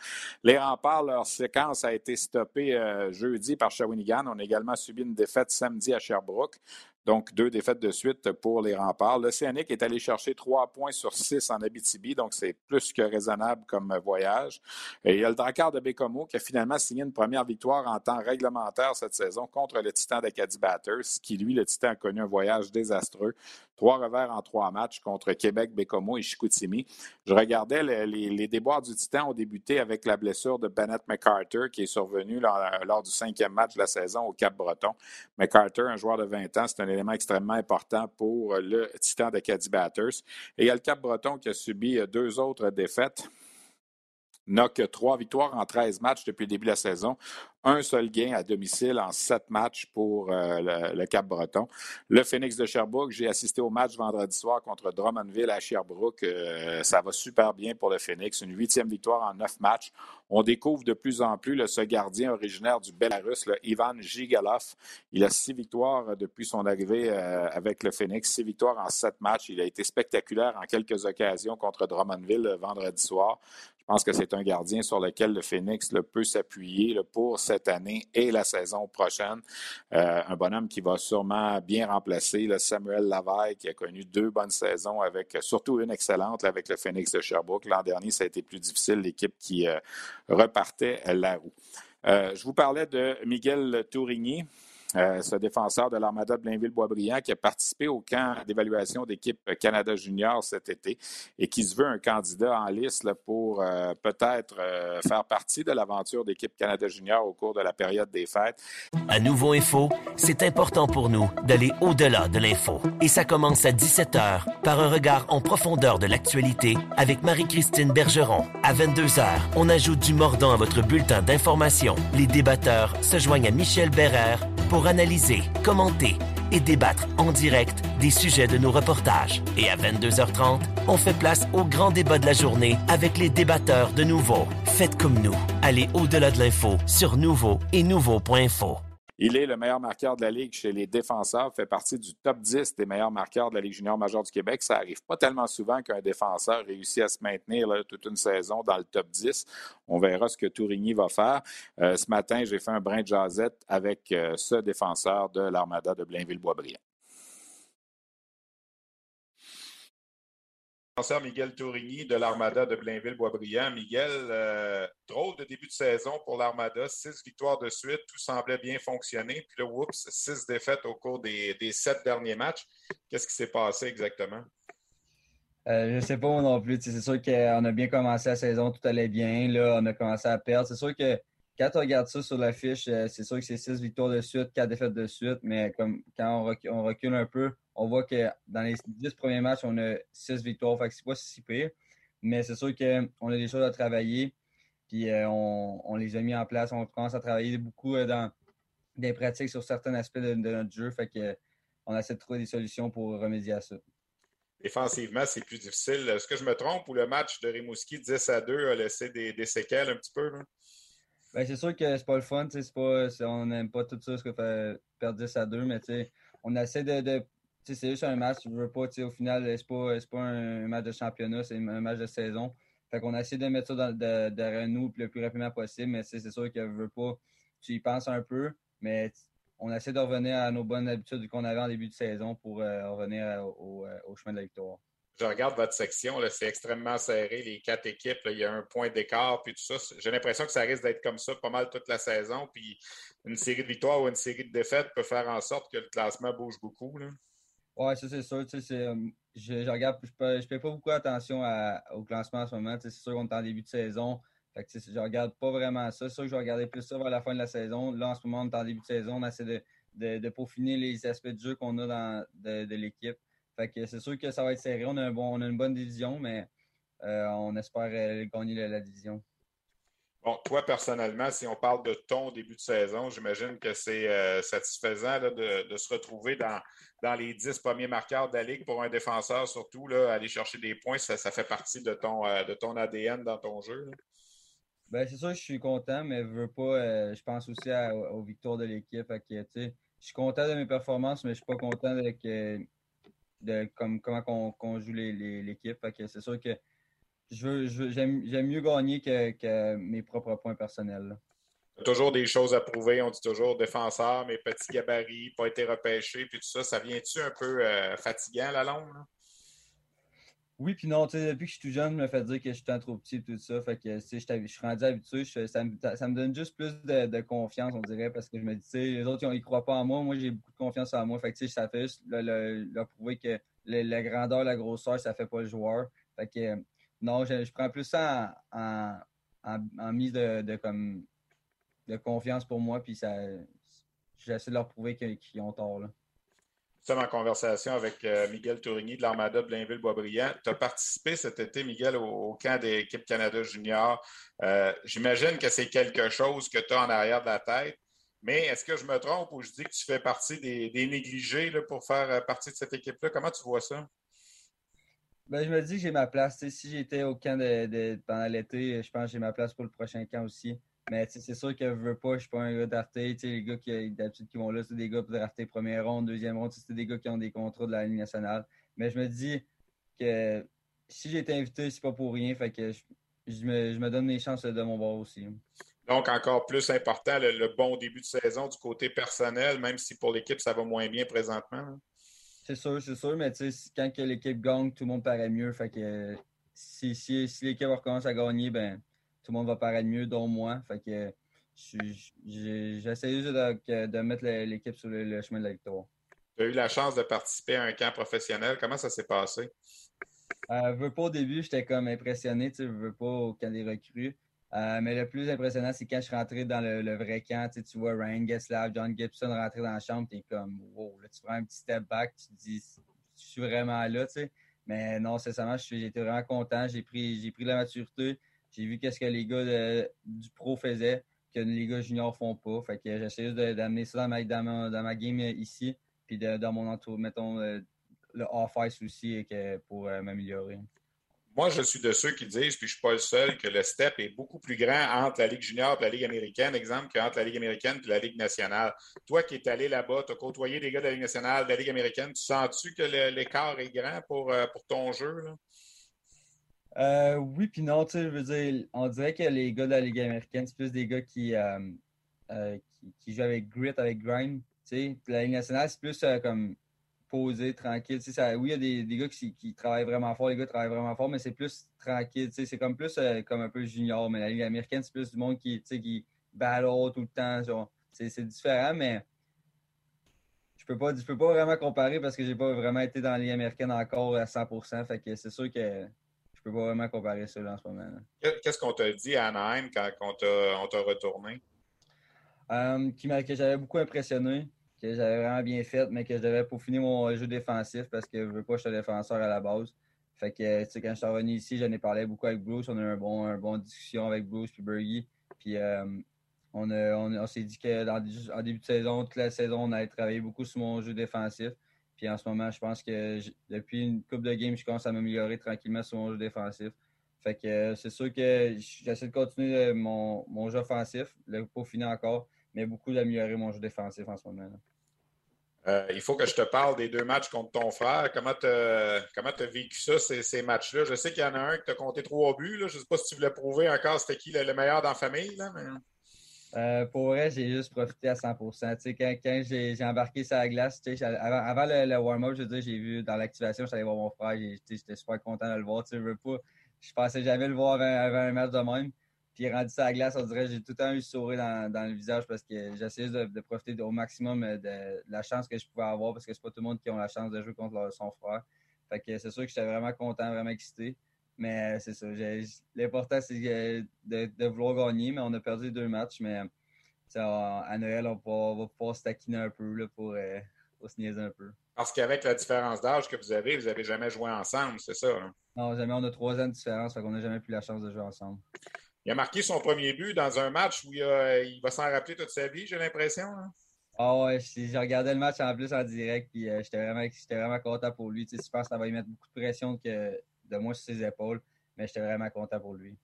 Les remparts, leur séquence a été stoppée euh, jeudi par Shawinigan. On a également subi une défaite samedi à Sherbrooke. Donc, deux défaites de suite pour les remparts. L'Océanique est allé chercher trois points sur six en Abitibi, donc c'est plus que raisonnable comme voyage. Et il y a le Dakar de Bécomo qui a finalement signé une première victoire en temps réglementaire cette saison contre le Titan d'Acadie Batters, qui, lui, le Titan, a connu un voyage désastreux. Trois revers en trois matchs contre Québec, Bécomo et Chicoutimi. Je regardais les, déboires du Titan ont débuté avec la blessure de Bennett McCarter qui est survenue lors, du cinquième match de la saison au Cap-Breton. McCarter, un joueur de 20 ans, c'est un élément extrêmement important pour le Titan d'Acadie Batters. Et il y a le Cap-Breton qui a subi deux autres défaites n'a que trois victoires en 13 matchs depuis le début de la saison un seul gain à domicile en sept matchs pour euh, le, Cap-Breton. Le Phoenix de Sherbrooke, j'ai assisté au match vendredi soir contre Drummondville à Sherbrooke. Euh, ça va super bien pour le Phoenix. Une huitième victoire en neuf matchs. On découvre de plus en plus ce gardien originaire du Belarus, le Ivan Gigalov. Il a six victoires depuis son arrivée euh, avec le Phoenix, six victoires en sept matchs. Il a été spectaculaire en quelques occasions contre Drummondville vendredi soir. Je pense que c'est un gardien sur lequel le Phoenix peut s'appuyer pour cette année et la saison prochaine. Euh, un bonhomme qui va sûrement bien remplacer le Samuel Lavaille, qui a connu deux bonnes saisons, avec surtout une excellente avec le Phoenix de Sherbrooke. L'an dernier, ça a été plus difficile, l'équipe qui euh, repartait la roue. Euh, je vous parlais de Miguel Tourigny. Euh, ce défenseur de l'Armada de Blainville-Boisbriand qui a participé au camp d'évaluation d'équipe Canada Junior cet été et qui se veut un candidat en liste pour euh, peut-être euh, faire partie de l'aventure d'équipe Canada Junior au cours de la période des fêtes. À Nouveau Info, c'est important pour nous d'aller au-delà de l'info. Et ça commence à 17h par un regard en profondeur de l'actualité avec Marie-Christine Bergeron. À 22h, on ajoute du mordant à votre bulletin d'information. Les débatteurs se joignent à Michel Bérère pour analyser, commenter et débattre en direct des sujets de nos reportages. Et à 22h30, on fait place au grand débat de la journée avec les débatteurs de Nouveau. Faites comme nous. Allez au-delà de l'info sur Nouveau et Nouveau.info. Il est le meilleur marqueur de la Ligue chez les défenseurs, fait partie du top 10 des meilleurs marqueurs de la Ligue junior majeure du Québec. Ça n'arrive pas tellement souvent qu'un défenseur réussit à se maintenir toute une saison dans le top 10. On verra ce que Tourigny va faire. Euh, ce matin, j'ai fait un brin de jasette avec euh, ce défenseur de l'Armada de Blainville-Boisbriand. Miguel Tourigny de l'Armada de Blainville-Boisbriand. Miguel, euh, drôle de début de saison pour l'Armada. Six victoires de suite, tout semblait bien fonctionner. Puis là, oups, six défaites au cours des, sept derniers matchs. Qu'est-ce qui s'est passé exactement? Euh, je ne sais pas non plus. C'est sûr qu'on a bien commencé la saison, tout allait bien. Là, on a commencé à perdre. C'est sûr que quand on regarde ça sur l'affiche, euh, c'est sûr que c'est six victoires de suite, quatre défaites de suite. Mais comme quand on recule un peu, on voit que dans les dix premiers matchs, on a six victoires. Fait que c'est pas si pire. Mais c'est sûr qu'on a des choses à travailler. Puis euh, on, les a mis en place. On commence à travailler beaucoup euh, dans des pratiques sur certains aspects de, notre jeu. Fait que on essaie de trouver des solutions pour remédier à ça. Défensivement, c'est plus difficile. Est-ce que je me trompe ou le match de Rimouski 10 à 2 a laissé des, séquelles un petit peu? Ben, c'est sûr que c'est pas le fun. Pas, on n'aime pas tout ça, ce que fait perdre 10 à 2, mais on essaie de c'est juste un match, je veux pas, au final, c'est pas, pas un match de championnat, c'est un match de saison. Fait qu'on a essayé de mettre ça derrière nous le plus rapidement possible, mais c'est sûr que veut pas, tu y penses un peu, mais on essaie de revenir à nos bonnes habitudes qu'on avait en début de saison pour euh, revenir au, au, chemin de la victoire. Je regarde votre section, c'est extrêmement serré, les quatre équipes, il y a un point d'écart, puis tout ça. J'ai l'impression que ça risque d'être comme ça pas mal toute la saison. Puis une série de victoires ou une série de défaites peut faire en sorte que le classement bouge beaucoup. Oui, ça c'est sûr. Euh, je, je, ne fais pas beaucoup attention au classement en ce moment. C'est sûr qu'on est en début de saison. Je regarde pas vraiment ça. C'est sûr que je vais regarder plus ça vers la fin de la saison. Là, en ce moment, on est en début de saison. On essaie de, de, peaufiner les aspects de jeu qu'on a dans, de l'équipe. Fait que c'est sûr que ça va être serré. On a, bon, on a une bonne division, mais euh, on espère euh, gagner la, division. Bon, toi, personnellement, si on parle de ton début de saison, j'imagine que c'est euh, satisfaisant de, se retrouver dans, dans les dix premiers marqueurs de la Ligue pour un défenseur, surtout, là, aller chercher des points, ça, fait partie de ton, de ton ADN dans ton jeu. Ben, c'est sûr que je suis content, mais je veux pas. je pense aussi aux victoires de l'équipe. Je suis content de mes performances, mais je suis pas content de que de comme, comment on, joue l'équipe. c'est sûr que je j'aime mieux gagner que, mes propres points personnels. Toujours des choses à prouver. On dit toujours défenseur, mes petits gabarits, pas été repêché, puis tout ça. Ça vient-tu un peu euh, fatigant à la longue? Oui, puis non, depuis que je suis tout jeune, je me fait dire que je suis un trop petit et tout ça. Fait que, je, je suis rendu habitué. ça, me, donne juste plus de, confiance, on dirait, parce que je me dis, les autres, ils ne croient pas en moi. Moi, j'ai beaucoup de confiance en moi. Fait que, ça fait juste leur prouver que la grandeur, la grosseur, ça fait pas le joueur. Fait que, non, je, prends plus ça en, mise de, comme, de confiance pour moi, puis ça, j'essaie de leur prouver qu'ils ont tort. Sommes en conversation avec euh, Miguel Tourigny de l'Armada Blainville-Boisbriand. Tu as participé cet été, Miguel, au, camp des équipes Canada Junior. Euh, j'imagine que c'est quelque chose que tu as en arrière de la tête. Mais est-ce que je me trompe ou je dis que tu fais partie des, négligés pour faire euh, partie de cette équipe-là? Comment tu vois ça? Ben, je me dis que j'ai ma place. si j'étais au camp de, pendant l'été, je pense que j'ai ma place pour le prochain camp aussi. Mais c'est sûr que je veux pas, je suis pas un gars drafté. Les gars qui d'habitude qui vont là, c'est des gars draftés première ronde, deuxième ronde, c'est des gars qui ont des contrats de la Ligue nationale. Mais je me dis que si j'ai été invité, c'est pas pour rien. Fait que je, me, donne les chances de mon bord aussi. Donc, encore plus important, le, bon début de saison du côté personnel, même si pour l'équipe, ça va moins bien présentement. C'est sûr, c'est sûr, mais quand l'équipe gagne, tout le monde paraît mieux. Fait que si, si, si l'équipe recommence à gagner, ben tout le monde va paraître mieux, dont moi. Fait que j'essaie juste de, mettre l'équipe sur le, chemin de la victoire. Tu as eu la chance de participer à un camp professionnel. Comment ça s'est passé? Euh, veux pas au début, j'étais comme impressionné, tu veux pas au camp des recrues. Euh, mais le plus impressionnant, c'est quand je suis rentré dans le, vrai camp, tu vois Ryan Getzlav, John Gibson rentrer dans la chambre, tu es comme wow, là, tu prends un petit step back, tu te dis je suis vraiment là, tu sais. Mais non, sincèrement, j'étais vraiment content, j'ai pris, j'ai pris la maturité, j'ai vu qu'est-ce que les gars du pro faisaient, que les gars juniors font pas. Fait que j'essaie juste d'amener ça dans ma, game ici, puis dans mon entourage, mettons, euh, le off-ice aussi pour euh, m'améliorer. Moi, je suis de ceux qui disent, puis je ne suis pas le seul, que le step est beaucoup plus grand entre la Ligue junior et la Ligue américaine, exemple, qu'entre la Ligue américaine et la Ligue nationale. Toi qui es allé là-bas, tu as côtoyé des gars de la Ligue nationale, de la Ligue américaine, tu sens-tu que l'écart est grand pour, euh, pour ton jeu? Là? Euh, oui, puis non, tu sais, je veux dire, on dirait que les gars de la Ligue américaine, c'est plus des gars qui, euh, euh, qui, jouent avec grit, avec grind. Tu sais, la Ligue nationale, c'est plus comme posé, tranquille. Tu sais, oui, il y a des, des gars qui, qui, travaillent vraiment fort, les gars travaillent vraiment fort, mais c'est plus tranquille. Tu sais, c'est comme plus comme un peu junior. Mais la Ligue américaine, c'est plus du monde qui, tu sais, qui battle tout le temps. C'est différent, mais je peux pas, je peux pas vraiment comparer parce que j'ai pas vraiment été dans la Ligue américaine encore à 100%. Fait que c'est sûr que peux pas vraiment comparer ça en ce moment. Qu'est-ce qu'on t'a dit à Anaheim quand on t'a retourné? Euh, que j'avais beaucoup impressionné, que j'avais vraiment bien fait, mais que je devais peaufiner mon jeu défensif parce que je veux pas que je sois défenseur à la base. Fait que quand je suis revenu ici, j'en ai parlé beaucoup avec Bruce. On a eu un bon, un bon discussion avec Bruce et Bergie. Puis euh, on, on, s'est dit qu'en début de saison, toute la saison, on allait travailler beaucoup sur mon jeu défensif. Puis en ce moment, je pense que depuis une coupe de games, je commence à m'améliorer tranquillement sur mon jeu défensif. Fait que euh, c'est sûr que j'essaie de continuer euh, mon, mon jeu offensif, le finir encore, mais beaucoup d'améliorer mon jeu défensif en ce moment. Euh, il faut que je te parle des deux matchs contre ton frère. Comment tu as vécu ça, ces, matchs-là? Je sais qu'il y en a un qui t'a compté trois buts. Je ne sais pas si tu voulais prouver encore c'était qui le, meilleur dans la famille. Là, mais... Euh, pour vrai, j'ai juste profité à 100 quand, quand j'ai embarqué sur la glace, avant, avant, le, warm-up, j'ai vu dans l'activation, j'allais voir mon frère, j'étais super content de le voir. Je veux pas, je pensais jamais le voir avant, un match de même. Puis rendu sur la glace, on dirait j'ai tout le temps eu sourire dans, dans, le visage parce que j'essayais de, de, profiter au maximum de, la chance que je pouvais avoir parce que c'est pas tout le monde qui a la chance de jouer contre son frère. Fait que c'est sûr que j'étais vraiment content, vraiment excité. Mais c'est ça. L'important, c'est de, vouloir gagner, mais on a perdu deux matchs. Mais à Noël, on va, pouvoir se taquiner un peu là, pour, euh, pour, se niaiser un peu. Parce qu'avec la différence d'âge que vous avez, vous n'avez jamais joué ensemble, c'est ça? Hein? Non, jamais. On a trois ans de différence, fait qu'on n'a jamais eu la chance de jouer ensemble. Il a marqué son premier but dans un match où il, va s'en rappeler toute sa vie, j'ai l'impression. Hein? Ah ouais, j'ai regardé le match en plus en direct, puis euh, j'étais vraiment, vraiment content pour lui. je pense que ça va lui mettre beaucoup de pression que, de moi sur ses épaules, mais j'étais vraiment content pour lui.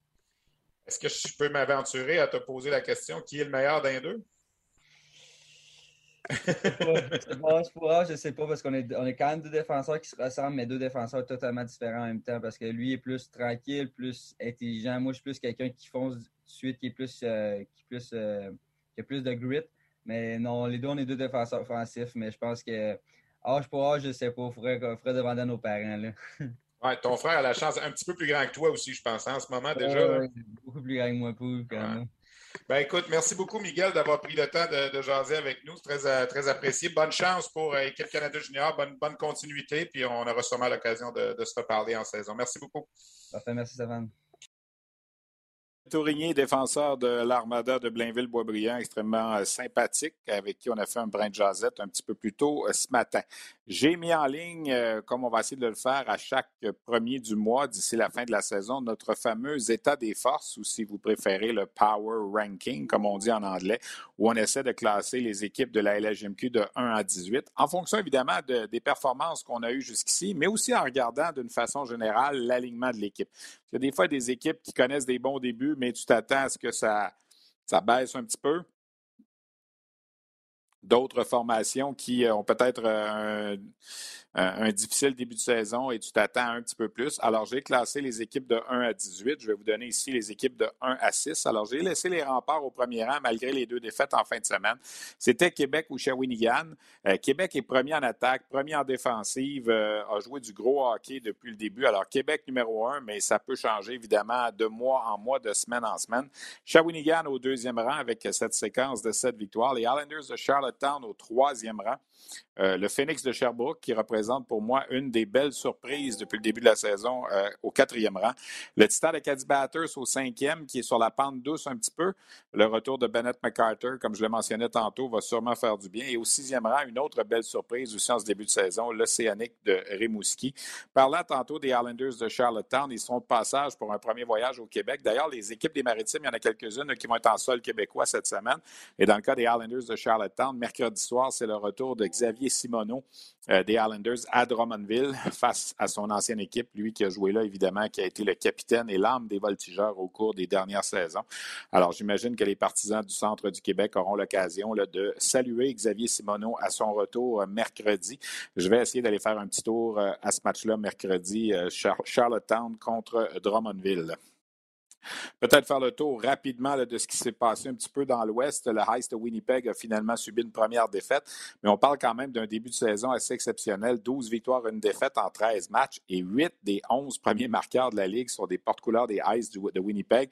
Est-ce que je peux m'aventurer à te poser la question qui est le meilleur d'un deux? je ne sais pas parce qu'on est, on est quand même deux défenseurs qui se ressemblent, mais deux défenseurs totalement différents en même temps parce que lui est plus tranquille, plus intelligent. Moi, je suis plus quelqu'un qui fonce tout de suite, qui est plus, euh, qui, plus euh, qui a plus de grit. Mais non, les deux, on est deux défenseurs offensifs, mais je pense que âge pour âge, je ne sais pas. Il faudrait, faudrait demander à nos parents. Là. Ouais, ton frère a la chance un petit peu plus grand que toi aussi, je pense, hein, en ce moment déjà. beaucoup plus grand que moi, quand Ben, écoute, merci beaucoup, Miguel, d'avoir pris le temps de, jaser avec nous. C'est très, euh, très apprécié. Bonne chance pour l'équipe euh, Canada Junior. Bonne, bonne continuité. Puis on aura sûrement l'occasion de, de, se reparler en saison. Merci beaucoup. Parfait, merci, Stéphane. Tourigny, défenseur de l'Armada de Blainville-Boisbriand, extrêmement euh, sympathique, avec qui on a fait un brin de jasette un petit peu plus tôt euh, ce matin. J'ai mis en ligne, euh, comme on va essayer de le faire à chaque premier du mois d'ici la fin de la saison, notre fameux état des forces, ou si vous préférez le Power Ranking, comme on dit en anglais, où on essaie de classer les équipes de la LHMQ de 1 à 18, en fonction évidemment des performances qu'on a eues jusqu'ici, mais aussi en regardant d'une façon générale l'alignement de l'équipe. Il y a des fois des équipes qui connaissent des bons débuts, mais tu t'attends à ce que ça, ça baisse un petit peu. D'autres formations qui ont peut-être un, un, difficile début de saison et tu t'attends un petit peu plus. Alors, j'ai classé les équipes de 1 à 18. Je vais vous donner ici les équipes de 1 à 6. Alors, j'ai laissé les remparts au premier rang malgré les deux défaites en fin de semaine. C'était Québec ou Shawinigan. Euh, Québec est premier en attaque, premier en défensive, euh, a joué du gros hockey depuis le début. Alors, Québec numéro 1, mais ça peut changer évidemment de mois en mois, de semaine en semaine. Shawinigan au deuxième rang avec cette séquence de sept victoires. Les Islanders de Charlottetown au troisième rang. Euh, le Phoenix de Sherbrooke, qui représente pour moi une des belles surprises depuis le début de la saison, euh, au quatrième rang. Le Titan de Caddy Batters au cinquième, qui est sur la pente douce un petit peu. Le retour de Bennett McCarter, comme je le mentionnais tantôt, va sûrement faire du bien. Et au sixième rang, une autre belle surprise aussi en ce début de saison, l'Océanique de Rimouski. Parlant tantôt des Islanders de Charlottetown, ils sont de passage pour un premier voyage au Québec. D'ailleurs, les équipes des Maritimes, il y en a quelques-unes qui vont être en sol québécois cette semaine. Et dans le cas des Islanders de Charlottetown, mercredi soir, c'est le retour de Xavier Simoneau euh, des Islanders à Drummondville face à son ancienne équipe, lui qui a joué là, évidemment, qui a été le capitaine et l'âme des voltigeurs au cours des dernières saisons. Alors, j'imagine que les partisans du centre du Québec auront l'occasion de saluer Xavier Simoneau à son retour euh, mercredi. Je vais essayer d'aller faire un petit tour euh, à ce match-là mercredi, Charlottetown contre Drummondville. Peut-être faire le tour rapidement de ce qui s'est passé un petit peu dans l'Ouest. Le Heist de Winnipeg a finalement subi une première défaite, mais on parle quand même d'un début de saison assez exceptionnel. 12 victoires, une défaite en 13 matchs et 8 des 11 premiers marqueurs de la Ligue sont des porte-couleurs des Heist de Winnipeg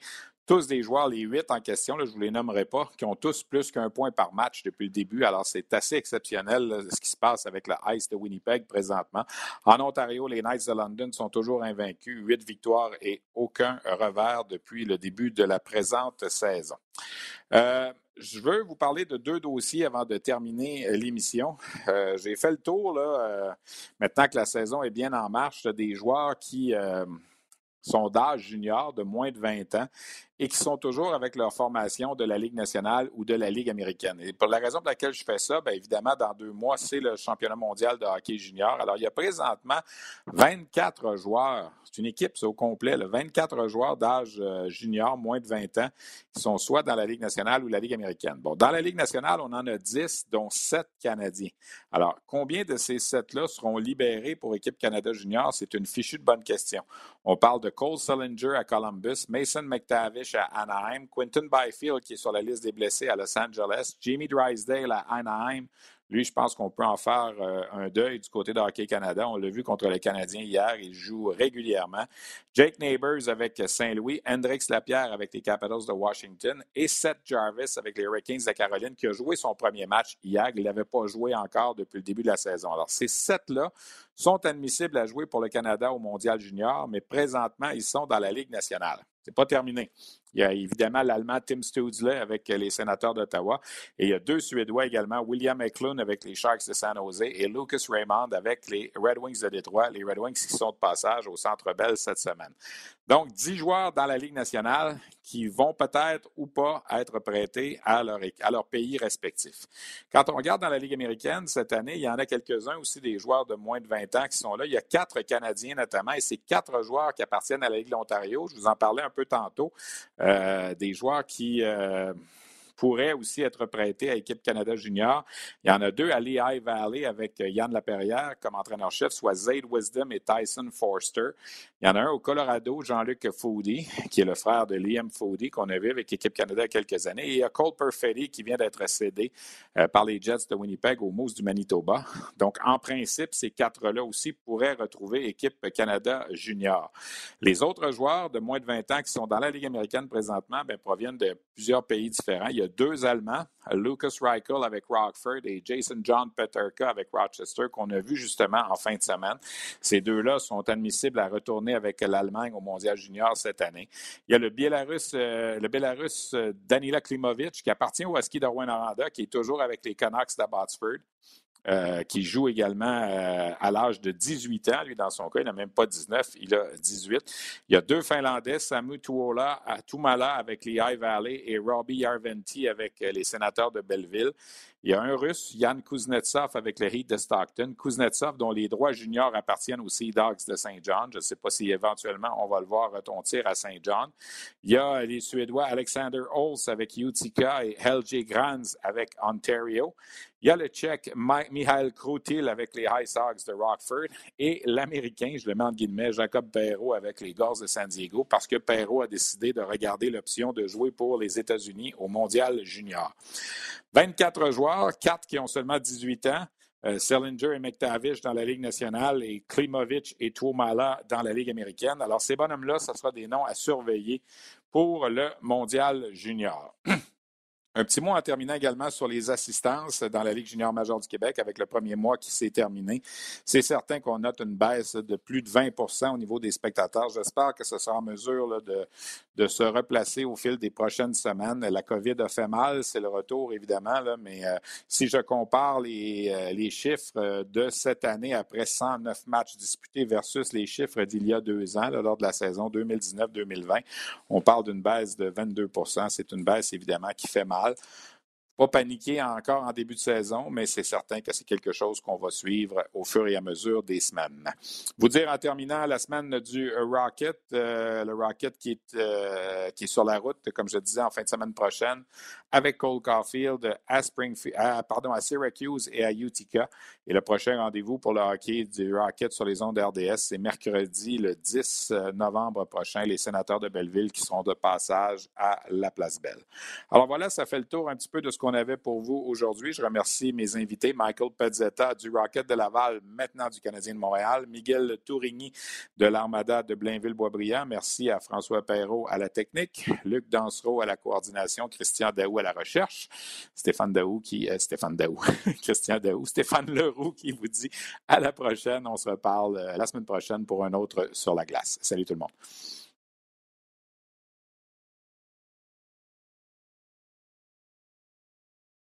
tous des joueurs, les huit en question, je ne vous les nommerai pas, qui ont tous plus qu'un point par match depuis le début. Alors, c'est assez exceptionnel ce qui se passe avec le Ice de Winnipeg présentement. En Ontario, les Knights de London sont toujours invaincus, huit victoires et aucun revers depuis le début de la présente saison. Euh, je veux vous parler de deux dossiers avant de terminer l'émission. Euh, j'ai fait le tour, là, euh, maintenant que la saison est bien en marche, des joueurs qui sont d'âge junior de moins de 20 ans et qui sont toujours avec leur formation de la Ligue nationale ou de la Ligue américaine. Et pour la raison pour laquelle je fais ça, bien évidemment, dans deux mois, c'est le championnat mondial de hockey junior. Alors, il y a présentement 24 joueurs, c'est une équipe, c'est au complet, 24 joueurs d'âge euh, junior, moins de 20 ans, qui sont soit dans la Ligue nationale ou la Ligue américaine. Bon, dans la Ligue nationale, on en a 10, dont 7 Canadiens. Alors, combien de ces 7-là seront libérés pour équipe Canada junior? C'est une fichue de bonne question. On parle de Cole Sullinger à Columbus, Mason McTavish À Anaheim, Quinton Byfield qui est sur la liste des blessés à Los Angeles, Jamie Drysdale à Anaheim, lui, je pense qu'on peut en faire euh, un deuil du côté de Hockey Canada. On l'a vu contre les Canadiens hier. Il joue régulièrement. Jake Neighbors avec Saint-Louis, Hendrix Lapierre avec les Capitals de Washington et Seth Jarvis avec les Hurricanes de Caroline qui a joué son premier match hier. Il n'avait pas joué encore depuis le début de la saison. Alors, ces sept-là sont admissibles à jouer pour le Canada au Mondial Junior, mais présentement, ils sont dans la Ligue nationale. Ce n'est pas terminé. Il y a évidemment l'Allemand Tim Stutzle avec les sénateurs d'Ottawa. Et il y a deux Suédois également, William Eklund avec les Sharks de San Jose et Lucas Raymond avec les Red Wings de Détroit. Les Red Wings qui sont de passage au Centre Bell cette semaine. Donc, dix joueurs dans la Ligue nationale qui vont peut-être ou pas être prêtés à leur, pays respectif. Quand on regarde dans la Ligue américaine cette année, il y en a quelques-uns aussi des joueurs de moins de 20 ans qui sont là. Il y a quatre Canadiens notamment et c'est quatre joueurs qui appartiennent à la Ligue de l'Ontario. Je vous en parlais un peu tantôt. Euh, des joueurs qui euh, pourraient aussi être prêtés à l'équipe Canada Junior. Il y en a deux à Lehigh Valley avec Yann Laperrière comme entraîneur-chef, soit Zayd Wisdom et Tyson Forster. Il y en a un au Colorado, Jean-Luc Foudy, qui est le frère de Liam Foudy, qu'on a vu avec l'équipe Canada il y a quelques années. Et il y a Cole Perfetti qui vient d'être cédé euh, par les Jets de Winnipeg au Moose du Manitoba. Donc, en principe, ces quatre-là aussi pourraient retrouver équipe Canada Junior. Les autres joueurs de moins de 20 ans qui sont dans la Ligue américaine présentement bien, proviennent de plusieurs pays différents. Il y a deux Allemands, Lucas Reichel avec Rockford et Jason John Peterka avec Rochester, qu'on a vu justement en fin de semaine. Ces deux-là sont admissibles à retourner avec l'Allemagne au Mondial Junior cette année. Il y a le Biélarus, euh, le Bélarus euh, Danila Klimovic qui appartient au Ski de Rwanda, qui est toujours avec les Canucks d'Abbotsford. Euh, qui joue également euh, à l'âge de 18 ans. Lui, dans son cas, il n'a même pas 19, il a 18. Il y a deux Finlandais, Samu Tuola à Tumala avec les High Valley et Robbie Yarventi avec euh, les sénateurs de Belleville. Il y a un Russe, Yann Kuznetsov, avec le Heat de Stockton. Kuznetsov, dont les droits juniors appartiennent aux Sea Dogs de Saint John. Je ne sais pas si éventuellement on va le voir retontir à Saint John. Il y a les Suédois Alexander Holz avec Utica et Helge Grans avec Ontario. Il y a le Tchèque Mihail Krutil avec les High Sox de Rockford et l'Américain, je le mets en guillemets, Jacob Perrault avec les Gars de San Diego parce que Perrault a décidé de regarder l'option de jouer pour les États-Unis au Mondial Junior. 24 joueurs, 4 qui ont seulement 18 ans. Euh, Sellinger et McTavish dans la Ligue nationale et Klimovic et Tuomala dans la Ligue américaine. Alors, ces bonhommes-là, ce sera des noms à surveiller pour le Mondial Junior. Un petit mot en terminant également sur les assistances dans la Ligue junior majeure du Québec avec le premier mois qui s'est terminé. C'est certain qu'on note une baisse de plus de 20% au niveau des spectateurs. J'espère que ce sera en mesure de, de, se replacer au fil des prochaines semaines. La COVID a fait mal, c'est le retour évidemment, mais euh, si je compare les, euh, les, chiffres euh, de cette année après 109 matchs disputés versus les chiffres d'il y a deux ans, lors de la saison 2019-2020, on parle d'une baisse de 22% C'est une baisse évidemment qui fait mal pas paniquer encore en début de saison, mais c'est certain que c'est quelque chose qu'on va suivre au fur et à mesure des semaines. Vous dire en terminant la semaine du Rocket, euh, le Rocket qui est, euh, qui est sur la route, comme je disais, en fin de semaine prochaine, avec Cole Caulfield à, Springfield, pardon, à Syracuse et à Utica. Et le prochain rendez-vous pour le hockey du Rocket sur les ondes RDS, c'est mercredi le 10 euh, novembre prochain, les sénateurs de Belleville qui seront de passage à la Place Belle. Alors voilà, ça fait le tour un petit peu de ce qu'on avait pour vous aujourd'hui. Je remercie mes invités, Michael Pezzetta du Rocket de Laval, maintenant du Canadien de Montréal, Miguel Tourigny de l'Armada de Blainville-Boisbriand. Merci à François Perrault à la technique, Luc Dansereau à la coordination, Christian Daou à la recherche, Stéphane Daou qui... Euh, Stéphane Daou, Christian Daou, Stéphane Leroux qui vous dit à la prochaine. On se reparle euh, la semaine prochaine pour un autre sur la glace. Salut tout le monde.